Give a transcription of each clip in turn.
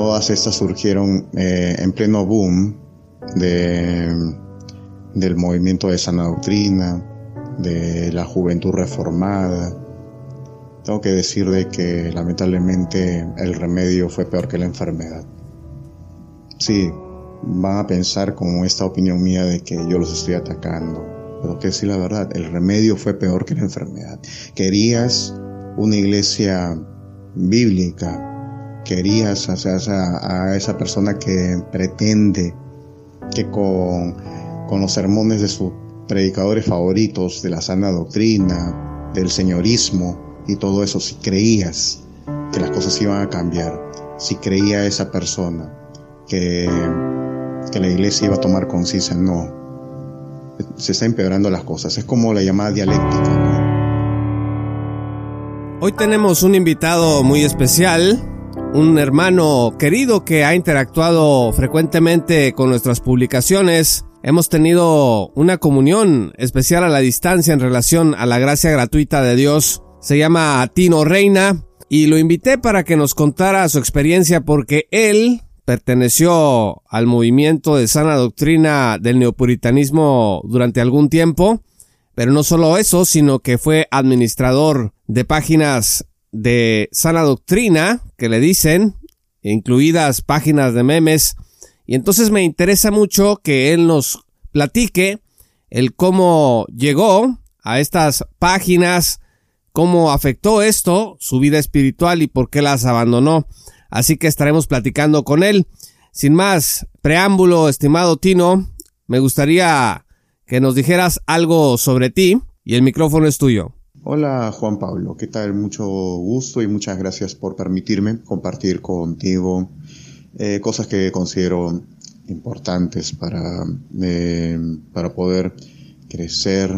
Todas estas surgieron eh, en pleno boom de, del movimiento de sana doctrina, de la juventud reformada. Tengo que decir de que lamentablemente el remedio fue peor que la enfermedad. Sí, van a pensar con esta opinión mía de que yo los estoy atacando, pero que decir la verdad, el remedio fue peor que la enfermedad. Querías una iglesia bíblica, querías o a esa persona que pretende que con, con los sermones de sus predicadores favoritos, de la sana doctrina, del señorismo y todo eso, si creías que las cosas iban a cambiar, si creía esa persona que, que la iglesia iba a tomar conciencia, no. Se está empeorando las cosas. Es como la llamada dialéctica. Hoy tenemos un invitado muy especial, un hermano querido que ha interactuado frecuentemente con nuestras publicaciones. Hemos tenido una comunión especial a la distancia en relación a la gracia gratuita de Dios. Se llama Tino Reina y lo invité para que nos contara su experiencia porque él perteneció al movimiento de sana doctrina del neopuritanismo durante algún tiempo, pero no solo eso, sino que fue administrador de páginas de sana doctrina que le dicen, incluidas páginas de memes, y entonces me interesa mucho que él nos platique el cómo llegó a estas páginas, cómo afectó esto su vida espiritual y por qué las abandonó. Así que estaremos platicando con él. Sin más preámbulo, estimado Tino, me gustaría que nos dijeras algo sobre ti y el micrófono es tuyo. Hola Juan Pablo, ¿qué tal? Mucho gusto y muchas gracias por permitirme compartir contigo eh, cosas que considero importantes para, eh, para poder crecer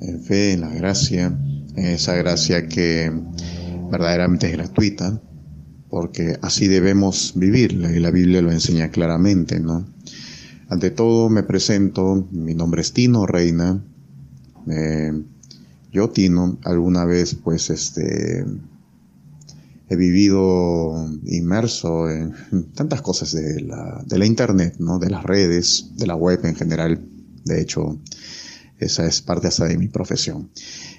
en fe, en la gracia, en esa gracia que verdaderamente es gratuita, porque así debemos vivirla y la Biblia lo enseña claramente, ¿no? Ante todo me presento, mi nombre es Tino Reina, eh, yo, Tino, alguna vez pues este he vivido inmerso en tantas cosas de la, de la internet, ¿no? de las redes, de la web en general. De hecho, esa es parte hasta de mi profesión.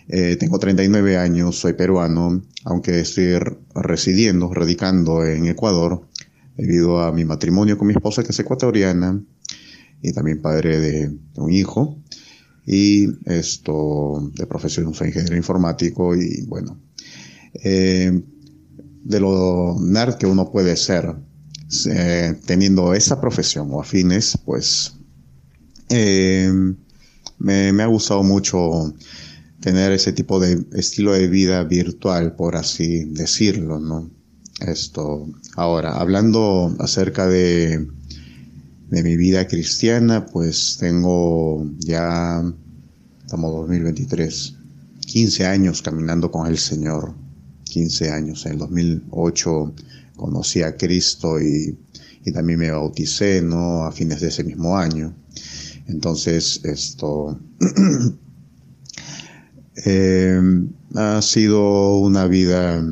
Eh, tengo 39 años, soy peruano, aunque estoy residiendo, radicando en Ecuador, debido a mi matrimonio con mi esposa que es ecuatoriana y también padre de un hijo y esto de profesión soy ingeniero informático y bueno, eh, de lo nerd que uno puede ser eh, teniendo esa profesión o afines, pues eh, me, me, ha gustado mucho tener ese tipo de estilo de vida virtual, por así decirlo, ¿no? Esto, ahora, hablando acerca de de mi vida cristiana, pues tengo ya, estamos 2023, 15 años caminando con el Señor, 15 años. En el 2008 conocí a Cristo y, y también me bauticé, ¿no? A fines de ese mismo año. Entonces, esto eh, ha sido una vida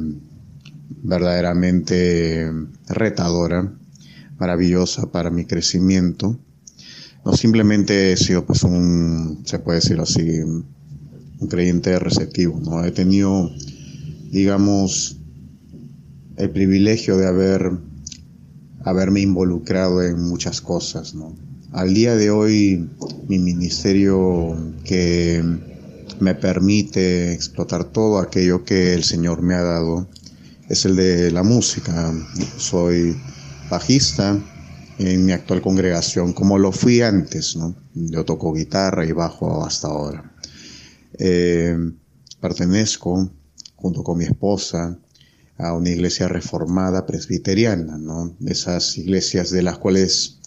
verdaderamente retadora maravillosa para mi crecimiento. No simplemente he sido pues un, se puede decir así, un creyente receptivo, ¿no? He tenido, digamos, el privilegio de haber, haberme involucrado en muchas cosas, ¿no? Al día de hoy, mi ministerio que me permite explotar todo aquello que el Señor me ha dado es el de la música. Soy bajista en mi actual congregación, como lo fui antes, ¿no? Yo toco guitarra y bajo hasta ahora. Eh, pertenezco, junto con mi esposa, a una iglesia reformada presbiteriana, ¿no? Esas iglesias de las cuales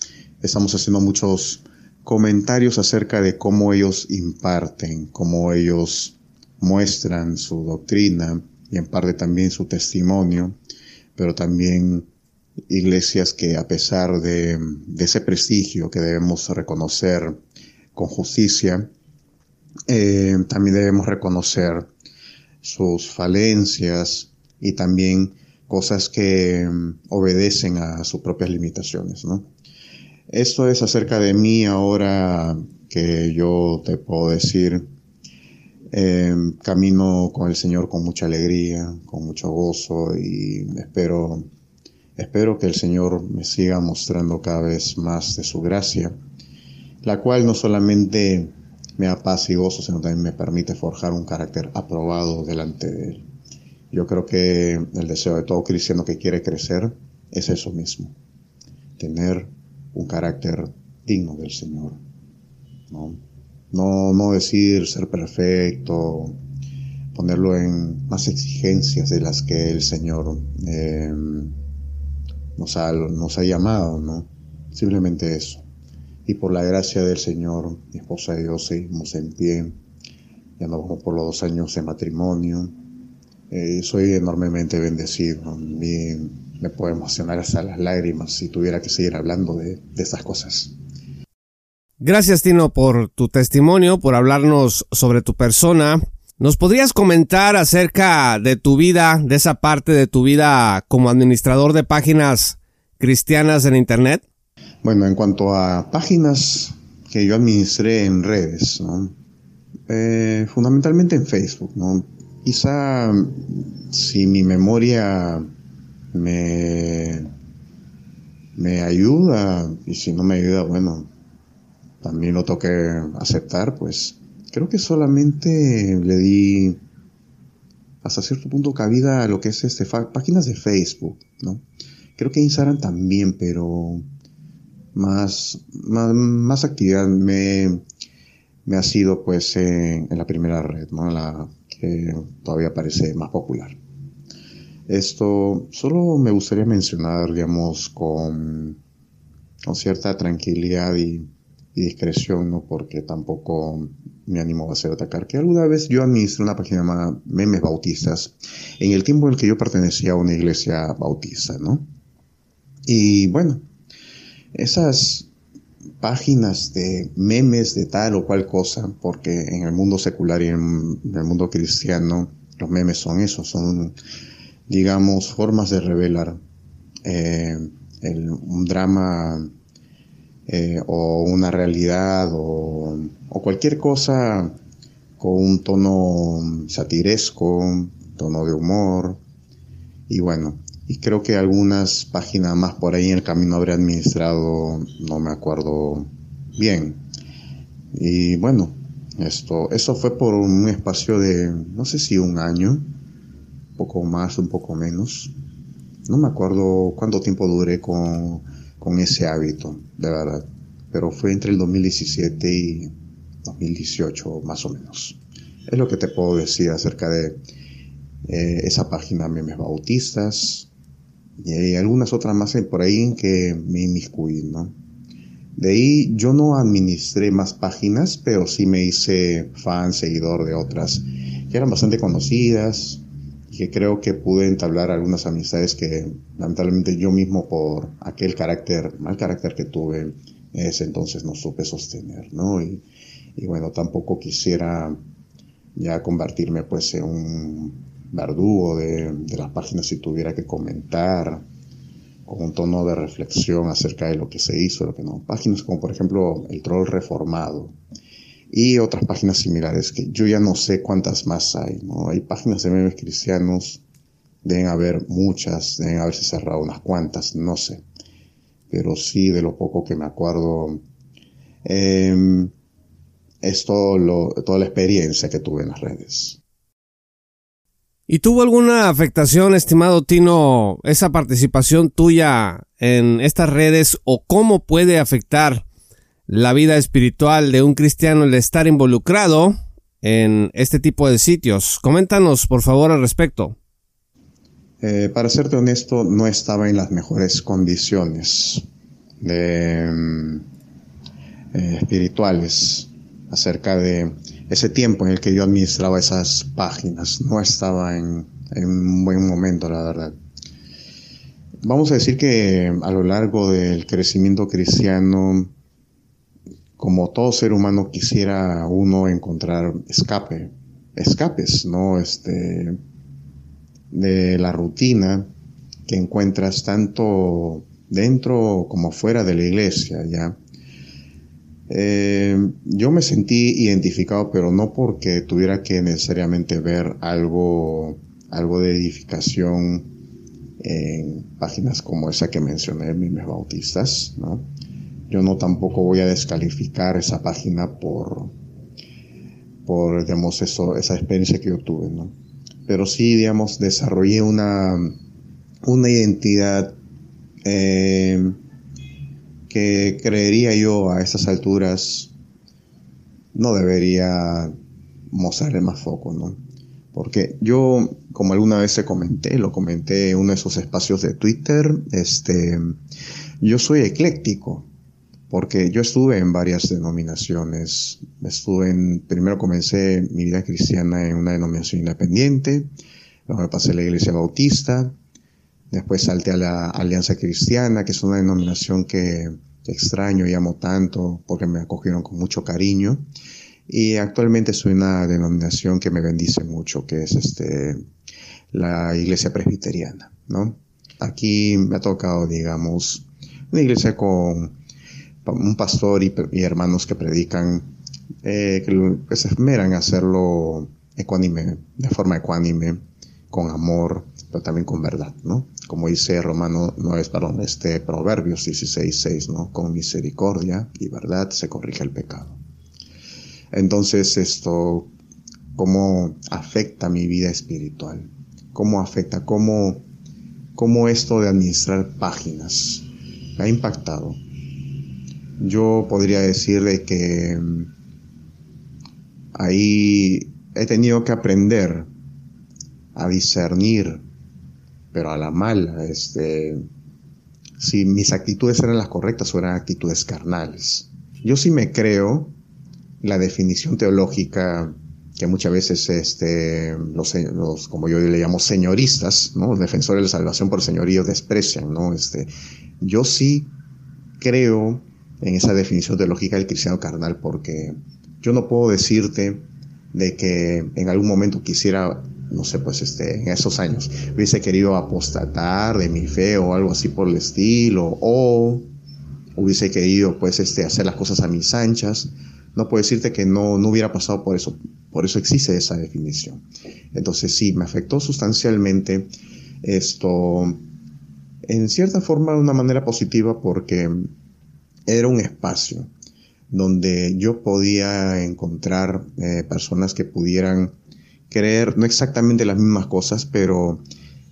estamos haciendo muchos comentarios acerca de cómo ellos imparten, cómo ellos muestran su doctrina y en parte también su testimonio, pero también iglesias que a pesar de, ese prestigio que debemos reconocer con justicia, eh, también debemos reconocer sus falencias y también cosas que mm, obedecen a sus propias limitaciones, ¿no? Esto es acerca de mí ahora que yo te puedo decir, em, camino con el Señor con mucha alegría, con mucho gozo y espero, espero que el Señor me siga mostrando cada vez más de su gracia, la cual no solamente me da paz y gozo, sino también me permite forjar un carácter aprobado delante de Él. Yo creo que el deseo de todo cristiano que quiere crecer es eso mismo, tener un carácter digno del Señor. ¿no? No, decir ser perfecto, ponerlo en más exigencias de las que el Señor eh, nos, ha, nos ha llamado, ¿no? Simplemente eso. Y por la gracia del Señor, mi esposa y yo seguimos en pie. Ya no vamos por los dos años de matrimonio. Eh, soy enormemente bendecido. Me puede emocionar hasta las lágrimas si tuviera que seguir hablando de, de estas cosas. Gracias Tino por tu testimonio, por hablarnos sobre tu persona. ¿Nos podrías comentar acerca de tu vida, de esa parte de tu vida como administrador de páginas cristianas en Internet? Bueno, en cuanto a páginas que yo administré en redes, eh, fundamentalmente en Facebook, ¿no? Quizá si mi memoria me, me ayuda y si no me ayuda, bueno, también lo toque aceptar, pues creo que solamente le di hasta cierto punto cabida a lo que es este páginas de Facebook, ¿no? Creo que Instagram también, pero más, más, actividad me, me ha sido pues en la primera red, ¿no? La que todavía parece más popular. Esto solo me gustaría mencionar, digamos, con, con cierta tranquilidad y, discreción, ¿no? Porque tampoco me animo a hacer atacar. Que alguna vez yo administré una página llamada Memes Bautistas en el tiempo en el que yo pertenecía a una iglesia bautista, ¿no? Y bueno, esas páginas de memes de tal o cual cosa, porque en el mundo secular y en, el mundo cristiano los memes son eso, son, digamos, formas de revelar eh, un drama eh, o una realidad o, o, cualquier cosa con un tono satiresco, tono de humor. Y bueno, y creo que algunas páginas más por ahí en el camino habré administrado, no me acuerdo bien. Y bueno, esto, eso fue por un espacio de, no sé si un año, un poco más, un poco menos. No me acuerdo cuánto tiempo duré con, con ese hábito, de verdad. Pero fue entre el 2017 y 2018, más o menos. Es lo que te puedo decir acerca de eh, esa página Memes Bautistas, y algunas otras más por ahí en que me inmiscuí, ¿no? De ahí yo no administré más páginas, pero sí me hice fan, seguidor de otras que eran bastante conocidas que creo que pude entablar algunas amistades que lamentablemente yo mismo por aquel carácter, mal carácter que tuve en ese entonces no supe sostener, ¿no? Y, y bueno, tampoco quisiera ya convertirme pues en un verdugo de, las páginas si tuviera que comentar con un tono de reflexión acerca de lo que se hizo, lo que no. Páginas como por ejemplo El Troll Reformado y otras páginas similares que yo ya no sé cuántas más hay, ¿no? Hay páginas de memes cristianos, deben haber muchas, deben haberse cerrado unas cuantas, no sé. Pero sí, de lo poco que me acuerdo, em, es todo toda la experiencia que tuve en las redes. ¿Y tuvo alguna afectación, estimado Tino, esa participación tuya en estas redes o cómo puede afectar la vida espiritual de un cristiano el estar involucrado en este tipo de sitios? Coméntanos, por favor, al respecto. Eh, para serte honesto, no estaba en las mejores condiciones mm, eh, espirituales acerca de ese tiempo en el que yo administraba esas páginas. No estaba en, un buen momento, la verdad. Vamos a decir que a lo largo del crecimiento cristiano, como todo ser humano quisiera uno encontrar escape, escapes, ¿no? Este, de la rutina que encuentras tanto dentro como fuera de la iglesia, ¿ya? Eh, yo me sentí identificado, pero no porque tuviera que necesariamente ver algo, algo de edificación en páginas como esa que mencioné, Mimes Bautistas, ¿no? Yo no tampoco voy a descalificar esa página por, por digamos, eso, esa experiencia que yo tuve, ¿no? Pero sí, digamos, desarrollé una, una identidad eh, que creería yo a estas alturas no debería mostrarle más foco, ¿no? Porque yo, como alguna vez se comenté, lo comenté en uno de esos espacios de Twitter, este, yo soy ecléctico, porque yo estuve en varias denominaciones. Estuve en, primero comencé mi vida cristiana en una denominación independiente, luego me pasé a la iglesia bautista, después salté a la Alianza Cristiana, que es una denominación que extraño y amo tanto porque me acogieron con mucho cariño. Y actualmente soy una denominación que me bendice mucho, que es este, la iglesia presbiteriana, ¿no? Aquí me ha tocado, digamos, una iglesia con un pastor y, hermanos que predican, eh, que se esmeran a hacerlo ecuánime, de forma ecuánime, con amor, pero también con verdad, ¿no? Como dice Romano, no es, perdón, este Proverbios 16, 6, ¿no? Con misericordia y verdad se corrige el pecado. Entonces, esto, ¿cómo afecta mi vida espiritual? ¿Cómo afecta? ¿Cómo, cómo esto de administrar páginas ha impactado? Yo podría decirle que mm, ahí he tenido que aprender a discernir, pero a la mala, este, si mis actitudes eran las correctas o eran actitudes carnales. Yo sí me creo la definición teológica que muchas veces este, los, los, como yo le llamo señoristas, ¿no? defensores de la salvación por señorío desprecian, ¿no? Este, yo sí creo en esa definición teológica del cristiano carnal porque yo no puedo decirte de que en algún momento quisiera no sé, pues este, en esos años, hubiese querido apostatar de mi fe o algo así por el estilo, o hubiese querido pues este, hacer las cosas a mis anchas, no puedo decirte que no, no hubiera pasado por eso, por eso existe esa definición. Entonces sí, me afectó sustancialmente esto, en cierta forma de una manera positiva porque era un espacio donde yo podía encontrar eh, personas que pudieran creer no exactamente las mismas cosas, pero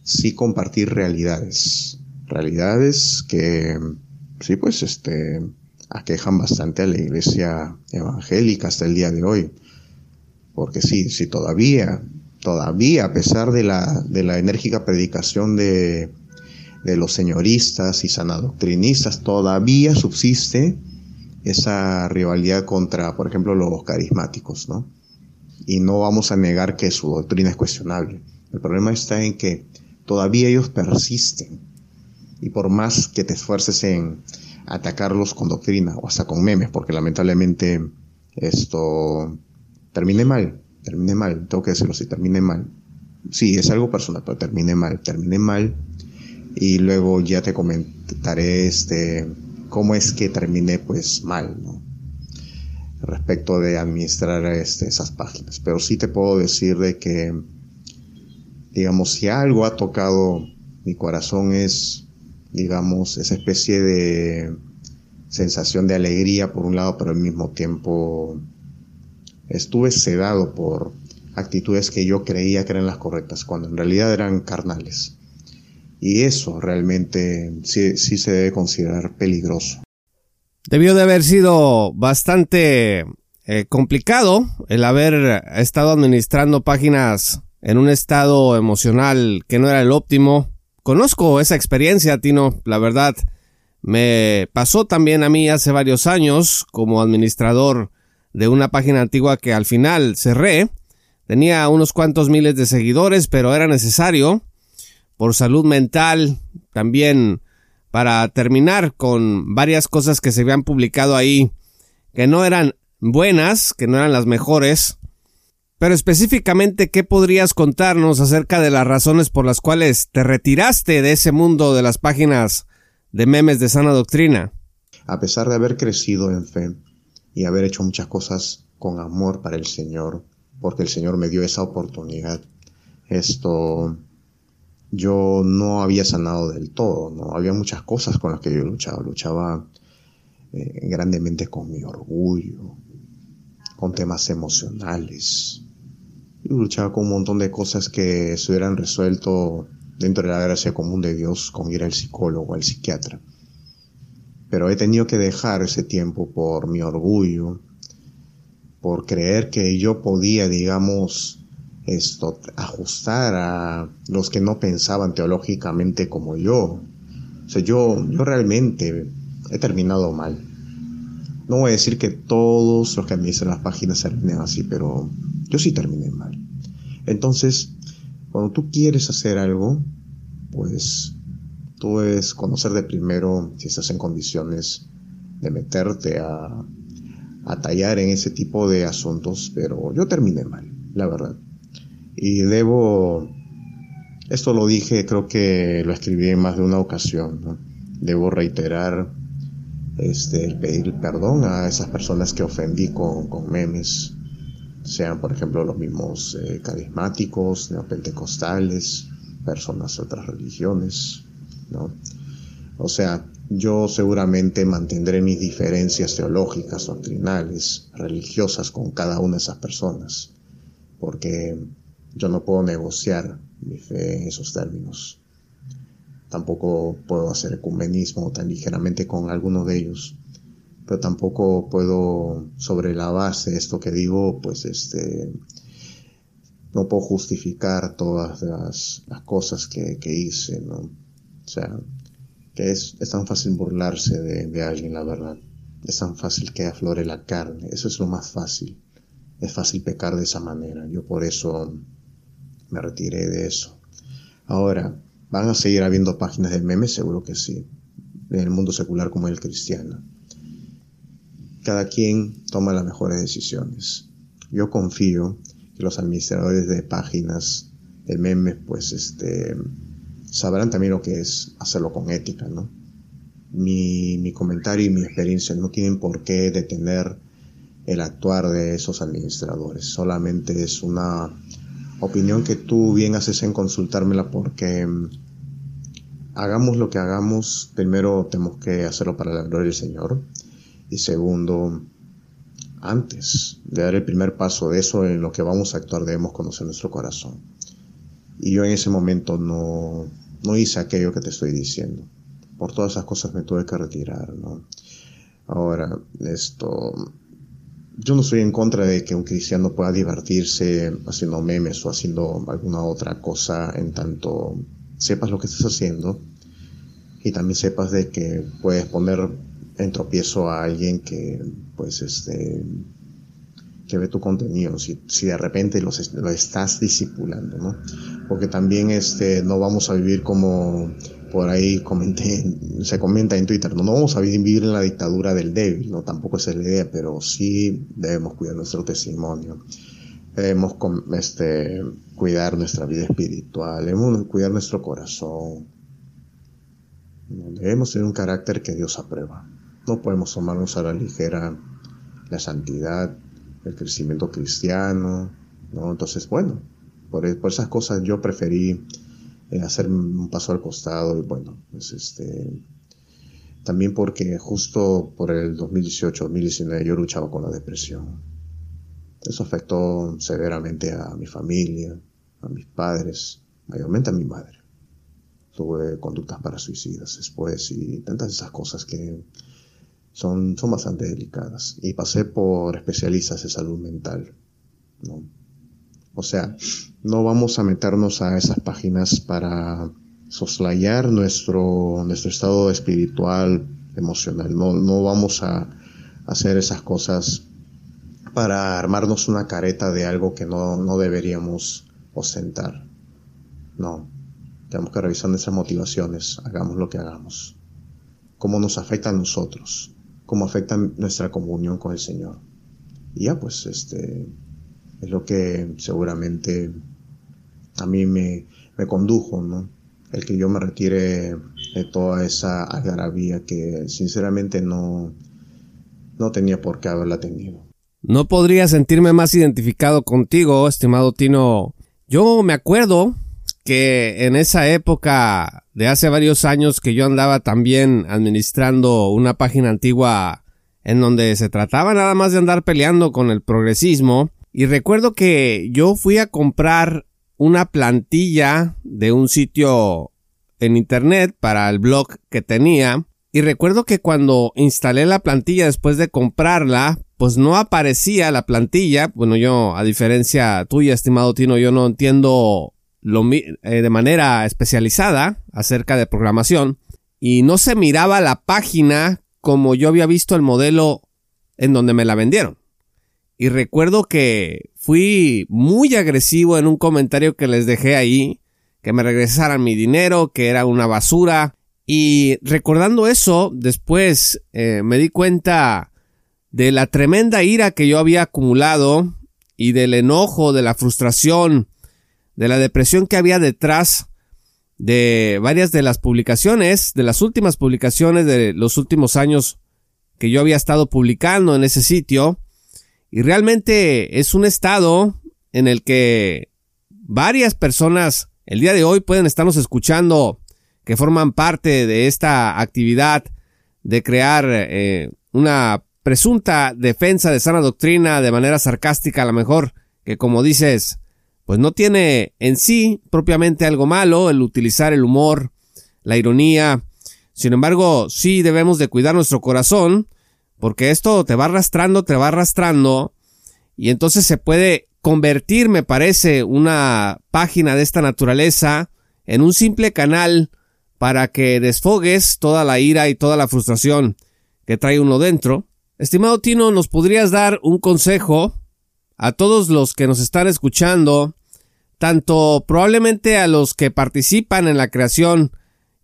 sí compartir realidades. Realidades que sí, pues este aquejan bastante a la iglesia evangélica hasta el día de hoy. Porque sí, sí todavía, todavía, a pesar de la, de la enérgica predicación de, de los señoristas y sanadoctrinistas, todavía subsiste esa rivalidad contra, por ejemplo, los carismáticos, ¿no? y no vamos a negar que su doctrina es cuestionable. El problema está en que todavía ellos persisten y por más que te esfuerces en atacarlos con doctrina o hasta con memes, porque lamentablemente esto termine mal, termine mal, tengo que decirlo así, termine mal. Sí, es algo personal, pero termine mal, termine mal y luego ya te comentaré este cómo es que terminé pues mal, ¿no? respecto de administrar este, esas páginas. Pero sí te puedo decir de que, digamos, si algo ha tocado mi corazón es, digamos, esa especie de sensación de alegría por un lado, pero al mismo tiempo estuve sedado por actitudes que yo creía que eran las correctas, cuando en realidad eran carnales. Y eso realmente sí, sí se debe considerar peligroso. Debió de haber sido bastante eh, complicado el haber estado administrando páginas en un estado emocional que no era el óptimo. Conozco esa experiencia, Tino, la verdad. Me pasó también a mí hace varios años como administrador de una página antigua que al final cerré. Tenía unos cuantos miles de seguidores, pero era necesario por salud mental, también para terminar con varias cosas que se habían publicado ahí que no eran buenas, que no eran las mejores. Pero específicamente, ¿qué podrías contarnos acerca de las razones por las cuales te retiraste de ese mundo de las páginas de memes de sana doctrina? A pesar de haber crecido en fe y haber hecho muchas cosas con amor para el Señor, porque el Señor me dio esa oportunidad, esto yo no había sanado del todo, ¿no? Había muchas cosas con las que yo luchaba. Luchaba eh, grandemente con mi orgullo, con temas emocionales. Yo luchaba con un montón de cosas que se hubieran resuelto dentro de la gracia común de Dios con ir al psicólogo, al psiquiatra. Pero he tenido que dejar ese tiempo por mi orgullo, por creer que yo podía, digamos, esto, ajustar a los que no pensaban teológicamente como yo. O sea, yo, yo realmente he terminado mal. No voy a decir que todos los que administran las páginas terminen así, pero yo sí terminé mal. Entonces, cuando tú quieres hacer algo, pues tú es conocer de primero si estás en condiciones de meterte a, a tallar en ese tipo de asuntos, pero yo terminé mal, la verdad. Y debo, esto lo dije, creo que lo escribí en más de una ocasión, debo reiterar este, el pedir perdón a esas personas que ofendí con, con memes, sean por ejemplo los mismos eh, carismáticos, neopentecostales, personas de otras religiones, ¿no? O sea, yo seguramente mantendré mis diferencias teológicas, doctrinales, religiosas con cada una de esas personas, porque yo no puedo negociar mi fe en esos términos. Tampoco puedo hacer ecumenismo tan ligeramente con alguno de ellos. Pero tampoco puedo, sobre la base de esto que digo, pues este, no puedo justificar todas las, cosas que, hice, ¿no? O sea, que es, es tan fácil burlarse de, de alguien, la verdad. Es tan fácil que aflore la carne. Eso es lo más fácil. Es fácil pecar de esa manera. Yo por eso me retiré de eso. Ahora, ¿van a seguir habiendo páginas de memes? Seguro que sí, en el mundo secular como el cristiano. Cada quien toma las mejores decisiones. Yo confío que los administradores de páginas de memes, pues, este, sabrán también lo que es hacerlo con ética, ¿no? Mi, mi comentario y mi experiencia no tienen por qué detener el actuar de esos administradores, solamente es una opinión que tú bien haces en consultármela porque mm, hagamos lo que hagamos, primero tenemos que hacerlo para la gloria del Señor y segundo, antes de dar el primer paso de eso en lo que vamos a actuar debemos conocer nuestro corazón. Y yo en ese momento no, no hice aquello que te estoy diciendo. Por todas esas cosas me tuve que retirar, ¿no? Ahora, esto, yo no estoy en contra de que un cristiano pueda divertirse haciendo memes o haciendo alguna otra cosa en tanto sepas lo que estás haciendo y también sepas de que puedes poner en tropiezo a alguien que pues este que ve tu contenido si, si de repente lo estás disipulando no porque también este no vamos a vivir como por ahí comenté, se comenta en Twitter, no, no vamos a vivir en la dictadura del débil, no tampoco es la idea, pero sí debemos cuidar nuestro testimonio, debemos este, cuidar nuestra vida espiritual, debemos cuidar nuestro corazón, debemos tener un carácter que Dios aprueba, no podemos tomarnos a la ligera la santidad, el crecimiento cristiano, ¿no? Entonces, bueno, por, por esas cosas yo preferí eh, hacer un paso al costado y bueno, pues este, también porque justo por el 2018-2019 yo luchaba con la depresión. Eso afectó severamente a mi familia, a mis padres, mayormente a mi madre. Tuve conductas para suicidas después y tantas esas cosas que son, son bastante delicadas. Y pasé por especialistas de salud mental. ¿no? O sea, no vamos a meternos a esas páginas para soslayar nuestro, nuestro estado espiritual, emocional. No, no vamos a hacer esas cosas para armarnos una careta de algo que no, no deberíamos ostentar. No. Tenemos que revisar nuestras motivaciones, hagamos lo que hagamos. Cómo nos afecta a nosotros, cómo afecta nuestra comunión con el Señor. Y ya pues, este, Es lo que seguramente a mí me, me condujo, ¿no? El que yo me retire de toda esa algarabía que sinceramente no, no tenía por qué haberla tenido. No podría sentirme más identificado contigo, estimado Tino. Yo me acuerdo que en esa época de hace varios años que yo andaba también administrando una página antigua en donde se trataba nada más de andar peleando con el progresismo y recuerdo que yo fui a comprar una plantilla de un sitio en internet para el blog que tenía y recuerdo que cuando instalé la plantilla después de comprarla, pues no aparecía la plantilla. Bueno, yo, a diferencia tuya, estimado Tino, yo no entiendo lo, eh, de manera especializada acerca de programación y no se miraba la página como yo había visto el modelo en donde me la vendieron. Y recuerdo que fui muy agresivo en un comentario que les dejé ahí, que me regresaran mi dinero, que era una basura. Y recordando eso, después eh, me di cuenta de la tremenda ira que yo había acumulado y del enojo, de la frustración, de la depresión que había detrás de varias de las publicaciones, de las últimas publicaciones de los últimos años que yo había estado publicando en ese sitio. Y realmente es un estado en el que varias personas el día de hoy pueden estarnos escuchando que forman parte de esta actividad de crear eh, una presunta defensa de sana doctrina de manera sarcástica a lo mejor que como dices pues no tiene en sí propiamente algo malo el utilizar el humor, la ironía. Sin embargo, sí debemos de cuidar nuestro corazón porque esto te va arrastrando, te va arrastrando, y entonces se puede convertir, me parece, una página de esta naturaleza en un simple canal para que desfogues toda la ira y toda la frustración que trae uno dentro. Estimado Tino, ¿nos podrías dar un consejo a todos los que nos están escuchando, tanto probablemente a los que participan en la creación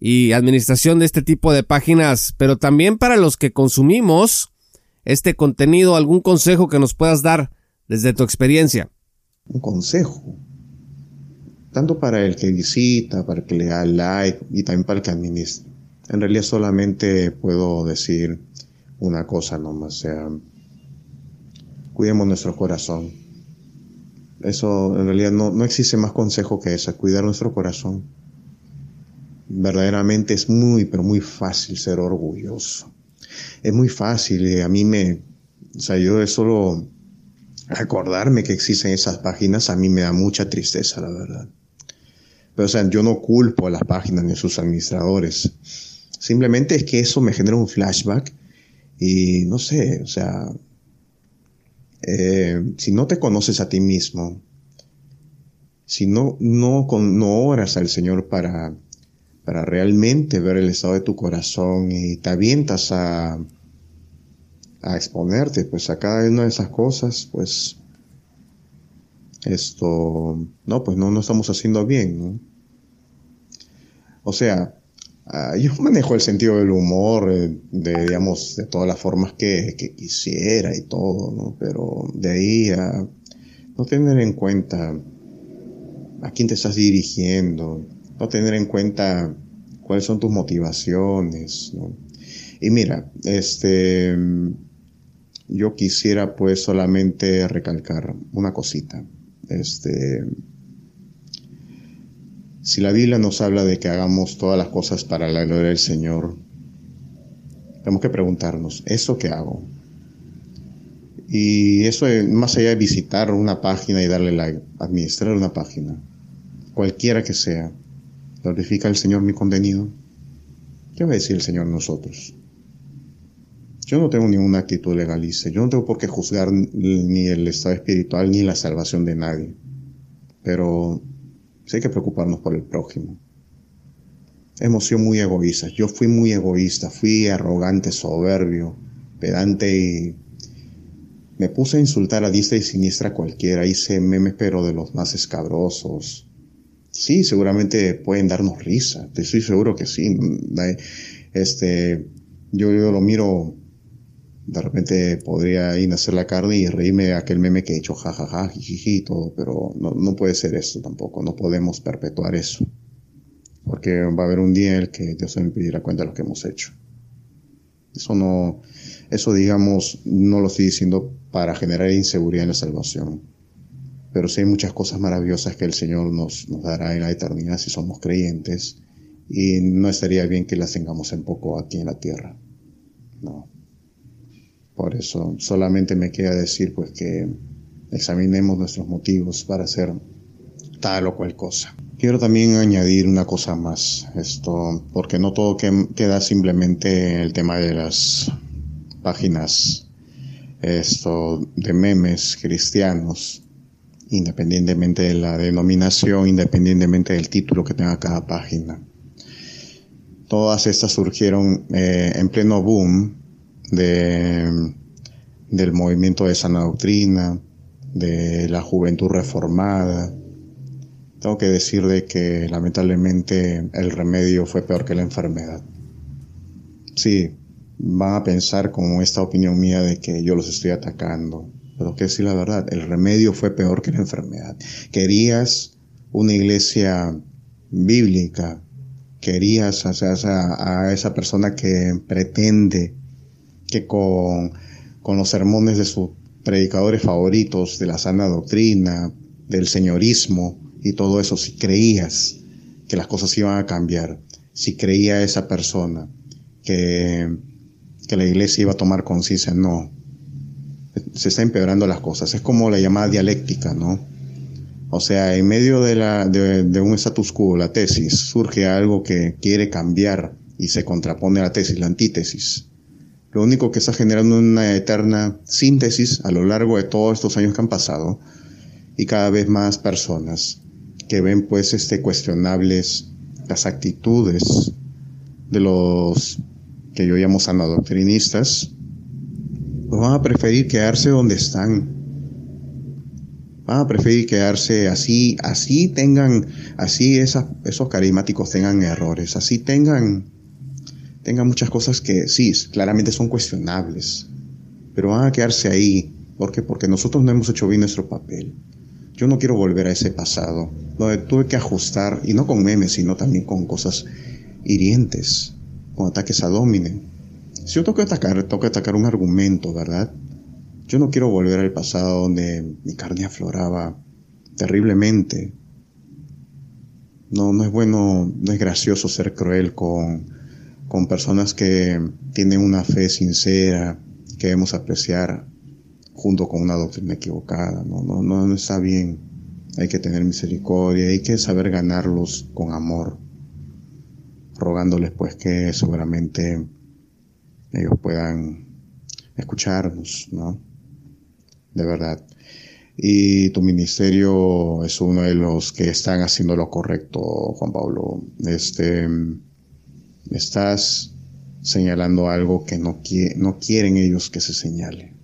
y administración de este tipo de páginas, pero también para los que consumimos este contenido, algún consejo que nos puedas dar desde tu experiencia. Un consejo, tanto para el que visita, para el que le da like y también para el que administra. En realidad solamente puedo decir una cosa nomás, sea, cuidemos nuestro corazón. Eso en realidad no, no existe más consejo que ese, cuidar nuestro corazón. Verdaderamente es muy, pero muy fácil ser orgulloso es muy fácil. y a mí me, o sea, yo solo acordarme que existen esas páginas, a mí me da mucha tristeza, la verdad. Pero, o sea, yo no culpo a las páginas ni a sus administradores. Simplemente es que eso me genera un flashback y no sé, o sea, eh, si no te conoces a ti mismo, si no, no, no oras al Señor para para realmente ver el estado de tu corazón y te avientas a, exponerte pues a cada una de esas cosas, pues esto, no, pues no, no estamos haciendo bien, ¿no? O sea, ah, yo manejo el sentido del humor eh, de, digamos, de todas las formas que, que, quisiera y todo, ¿no? Pero de ahí a no tener en cuenta a quién te estás dirigiendo, no tener en cuenta cuáles son tus motivaciones, Y mira, este, yo quisiera pues solamente recalcar una cosita. Este, si la Biblia nos habla de que hagamos todas las cosas para la gloria del Señor, tenemos que preguntarnos, ¿eso qué hago? Y eso más allá de visitar una página y darle like, administrar una página, cualquiera que sea, ¿Glorifica el Señor mi contenido? ¿Qué va a decir el Señor nosotros? Yo no tengo ninguna actitud legalista, yo no tengo por qué juzgar ni el estado espiritual ni la salvación de nadie, pero sí hay que preocuparnos por el prójimo. Hemos sido muy egoístas, yo fui muy egoísta, fui arrogante, soberbio, pedante y me puse a insultar a diestra y siniestra a cualquiera, hice memes pero de los más escabrosos, Sí, seguramente pueden darnos risa, estoy seguro que sí. Este, yo, lo miro De repente podría ir a hacer la carne y reírme aquel meme que he hecho jajaja, jijiji y todo, pero no, no puede ser esto tampoco, no podemos perpetuar eso. Porque va a haber un día en el que Dios me pedirá cuenta de lo que hemos hecho. Eso no, eso digamos, no lo estoy diciendo para generar inseguridad en la salvación. Pero sí hay muchas cosas maravillosas que el Señor nos, nos dará en la eternidad si somos creyentes y no estaría bien que las tengamos en poco aquí en la tierra. No. Por eso solamente me queda decir pues que examinemos nuestros motivos para hacer tal o cual cosa. Quiero también añadir una cosa más, esto, porque no todo queda simplemente en el tema de las páginas esto de memes cristianos, independientemente de la denominación, independientemente del título que tenga cada página. Todas estas surgieron eh, en pleno boom de, del movimiento de sana doctrina, de la juventud reformada. Tengo que decir de que lamentablemente el remedio fue peor que la enfermedad. Sí, van a pensar con esta opinión mía de que yo los estoy atacando, pero que decir la verdad, el remedio fue peor que la enfermedad. Querías una iglesia bíblica, querías o a esa persona que pretende que con, con los sermones de sus predicadores favoritos, de la sana doctrina, del señorismo y todo eso, si creías que las cosas iban a cambiar, si creía esa persona que, que la iglesia iba a tomar conciencia, no. Se está empeorando las cosas. Es como la llamada dialéctica, ¿no? O sea, en medio de, la, de, de un status quo, la tesis, surge algo que quiere cambiar y se contrapone a la tesis, la antítesis. Lo único que está generando una eterna síntesis a lo largo de todos estos años que han pasado y cada vez más personas que ven pues este cuestionables las actitudes de los que yo llamo sanadoctrinistas, van a preferir quedarse donde están. Van a preferir quedarse así, así tengan, así esos carismáticos tengan errores, así tengan tenga muchas cosas que sí, claramente son cuestionables, pero van a quedarse ahí. ¿Por qué? Porque nosotros no hemos hecho bien nuestro papel. Yo no quiero volver a ese pasado, donde tuve que ajustar, y no con memes, sino también con cosas hirientes, con ataques a domine. Si yo tengo atacar, tengo atacar un argumento, ¿verdad? Yo no quiero volver al pasado donde mi carne afloraba terriblemente. No, no es bueno, no es gracioso ser cruel con, con personas que tienen una fe sincera, que debemos apreciar junto con una doctrina equivocada. No, no, no está bien. Hay que tener misericordia, hay que saber ganarlos con amor, rogándoles pues que seguramente ellos puedan escucharnos, ¿no? De verdad. Y tu ministerio es uno de los que están haciendo lo correcto, Juan Pablo. Este, estás señalando algo que no, no quieren ellos que se señale.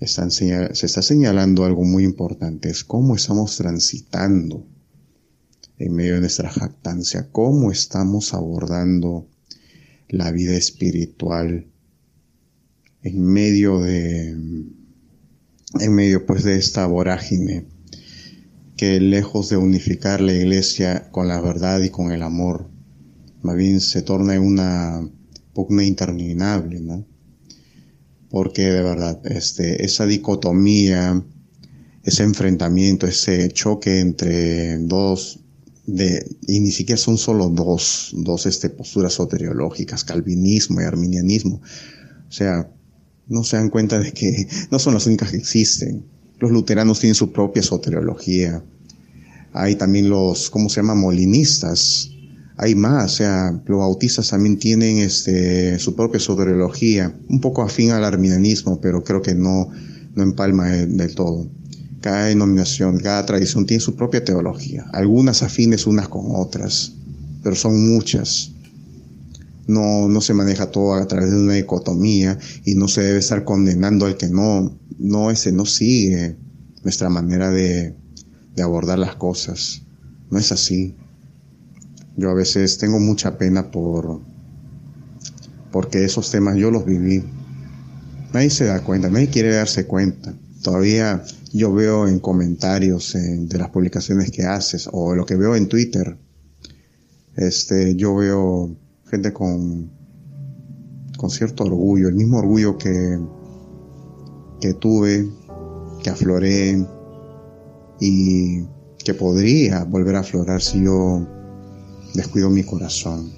Están se está señalando algo muy importante, es cómo estamos transitando en medio de nuestra jactancia, cómo estamos abordando la vida espiritual en medio de en medio pues de esta vorágine que lejos de unificar la iglesia con la verdad y con el amor más bien se torna una pugna interminable, ¿no? Porque de verdad, este, esa dicotomía, ese enfrentamiento, ese choque entre dos, de, y ni siquiera son solo dos, dos este, posturas soteriológicas, calvinismo y arminianismo. O sea, no se dan cuenta de que no son las únicas que existen. Los luteranos tienen su propia soteriología. Hay también los, ¿cómo se llama? Molinistas, hay más, o sea, los bautistas también tienen este, su propia soteriología, un poco afín al arminianismo, pero creo que no, no empalma del todo. Cada denominación, cada tradición tiene su propia teología, algunas afines unas con otras, pero son muchas. No, no se maneja todo a través de una dicotomía y no se debe estar condenando al que no, no, ese, no sigue nuestra manera de, de abordar las cosas. No es así. Yo a veces tengo mucha pena por porque esos temas yo los viví Nadie se da cuenta, nadie quiere darse cuenta. Todavía yo veo en comentarios de las publicaciones que haces o lo que veo en Twitter, este, yo veo gente con, con cierto orgullo, el mismo orgullo que, que tuve, que afloré y que podría volver a aflorar si yo descuido mi corazón.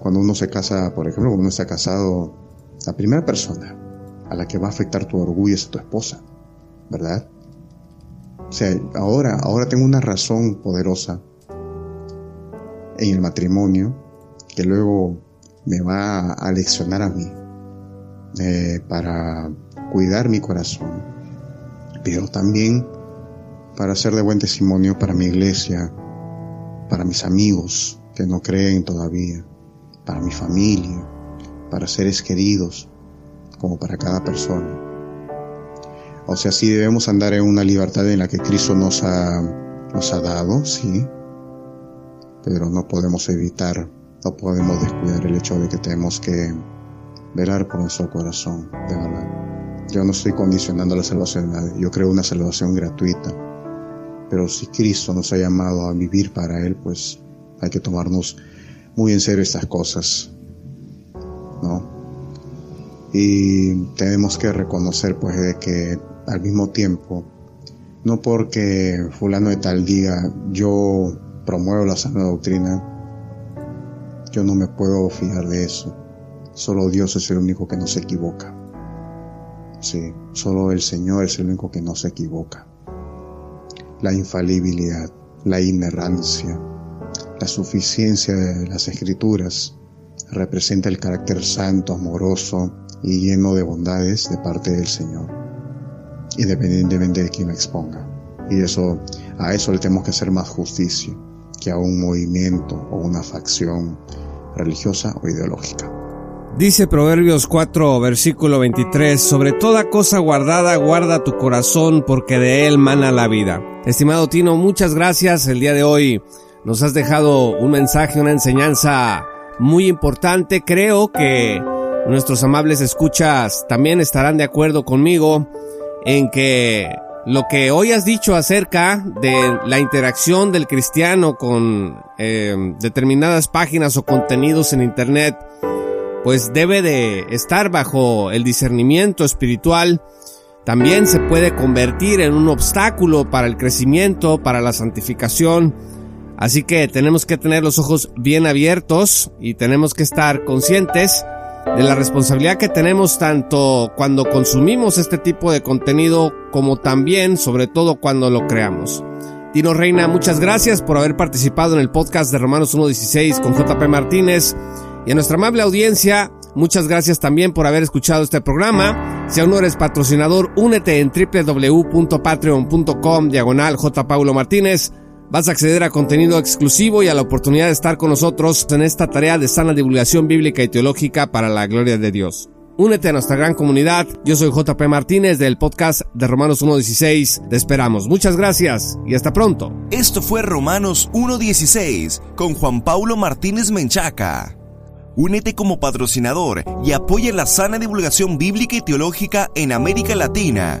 Cuando uno se casa, por ejemplo, cuando uno está casado, la primera persona a la que va a afectar tu orgullo es tu esposa, ¿verdad? O sea, ahora, ahora tengo una razón poderosa en el matrimonio que luego me va a leccionar a mí eh, para cuidar mi corazón, pero también para ser de buen testimonio para mi iglesia, para mis amigos que no creen todavía, para mi familia, para seres queridos, como para cada persona. O sea, sí debemos andar en una libertad en la que Cristo nos ha, nos ha dado, sí, pero no podemos evitar, no podemos descuidar el hecho de que tenemos que velar por nuestro corazón, de verdad. Yo no estoy condicionando la salvación de nadie, yo creo una salvación gratuita. Pero si Cristo nos ha llamado a vivir para Él, pues hay que tomarnos muy en serio estas cosas, ¿no? Y tenemos que reconocer, pues, de que al mismo tiempo, no porque fulano de tal diga, yo promuevo la sana doctrina, yo no me puedo fiar de eso. Solo Dios es el único que no se equivoca. Sí, solo el Señor es el único que no se equivoca. La infalibilidad, la inerrancia, la suficiencia de las escrituras representa el carácter santo, amoroso y lleno de bondades de parte del Señor, independientemente de quien la exponga. Y eso, a eso le tenemos que hacer más justicia que a un movimiento o una facción religiosa o ideológica. Dice Proverbios 4, versículo 23, sobre toda cosa guardada guarda tu corazón porque de él mana la vida. Estimado Tino, muchas gracias. El día de hoy nos has dejado un mensaje, una enseñanza muy importante. Creo que nuestros amables escuchas también estarán de acuerdo conmigo en que lo que hoy has dicho acerca de la interacción del cristiano con eh, determinadas páginas o contenidos en Internet, pues debe de estar bajo el discernimiento espiritual. También se puede convertir en un obstáculo para el crecimiento, para la santificación. Así que tenemos que tener los ojos bien abiertos y tenemos que estar conscientes de la responsabilidad que tenemos tanto cuando consumimos este tipo de contenido como también, sobre todo, cuando lo creamos. Tino Reina, muchas gracias por haber participado en el podcast de Romanos 1.16 con JP Martínez y a nuestra amable audiencia, muchas gracias también por haber escuchado este programa. Si aún no eres patrocinador, únete en www.patreon.com diagonal J. Martínez Vas a acceder a contenido exclusivo y a la oportunidad de estar con nosotros en esta tarea de sana divulgación bíblica y teológica para la gloria de Dios. Únete a nuestra gran comunidad. Yo soy JP Martínez del podcast de Romanos 1.16. Te esperamos. Muchas gracias y hasta pronto. Esto fue Romanos 1.16 con Juan Paulo Martínez Menchaca. Únete como patrocinador y apoya la sana divulgación bíblica y teológica en América Latina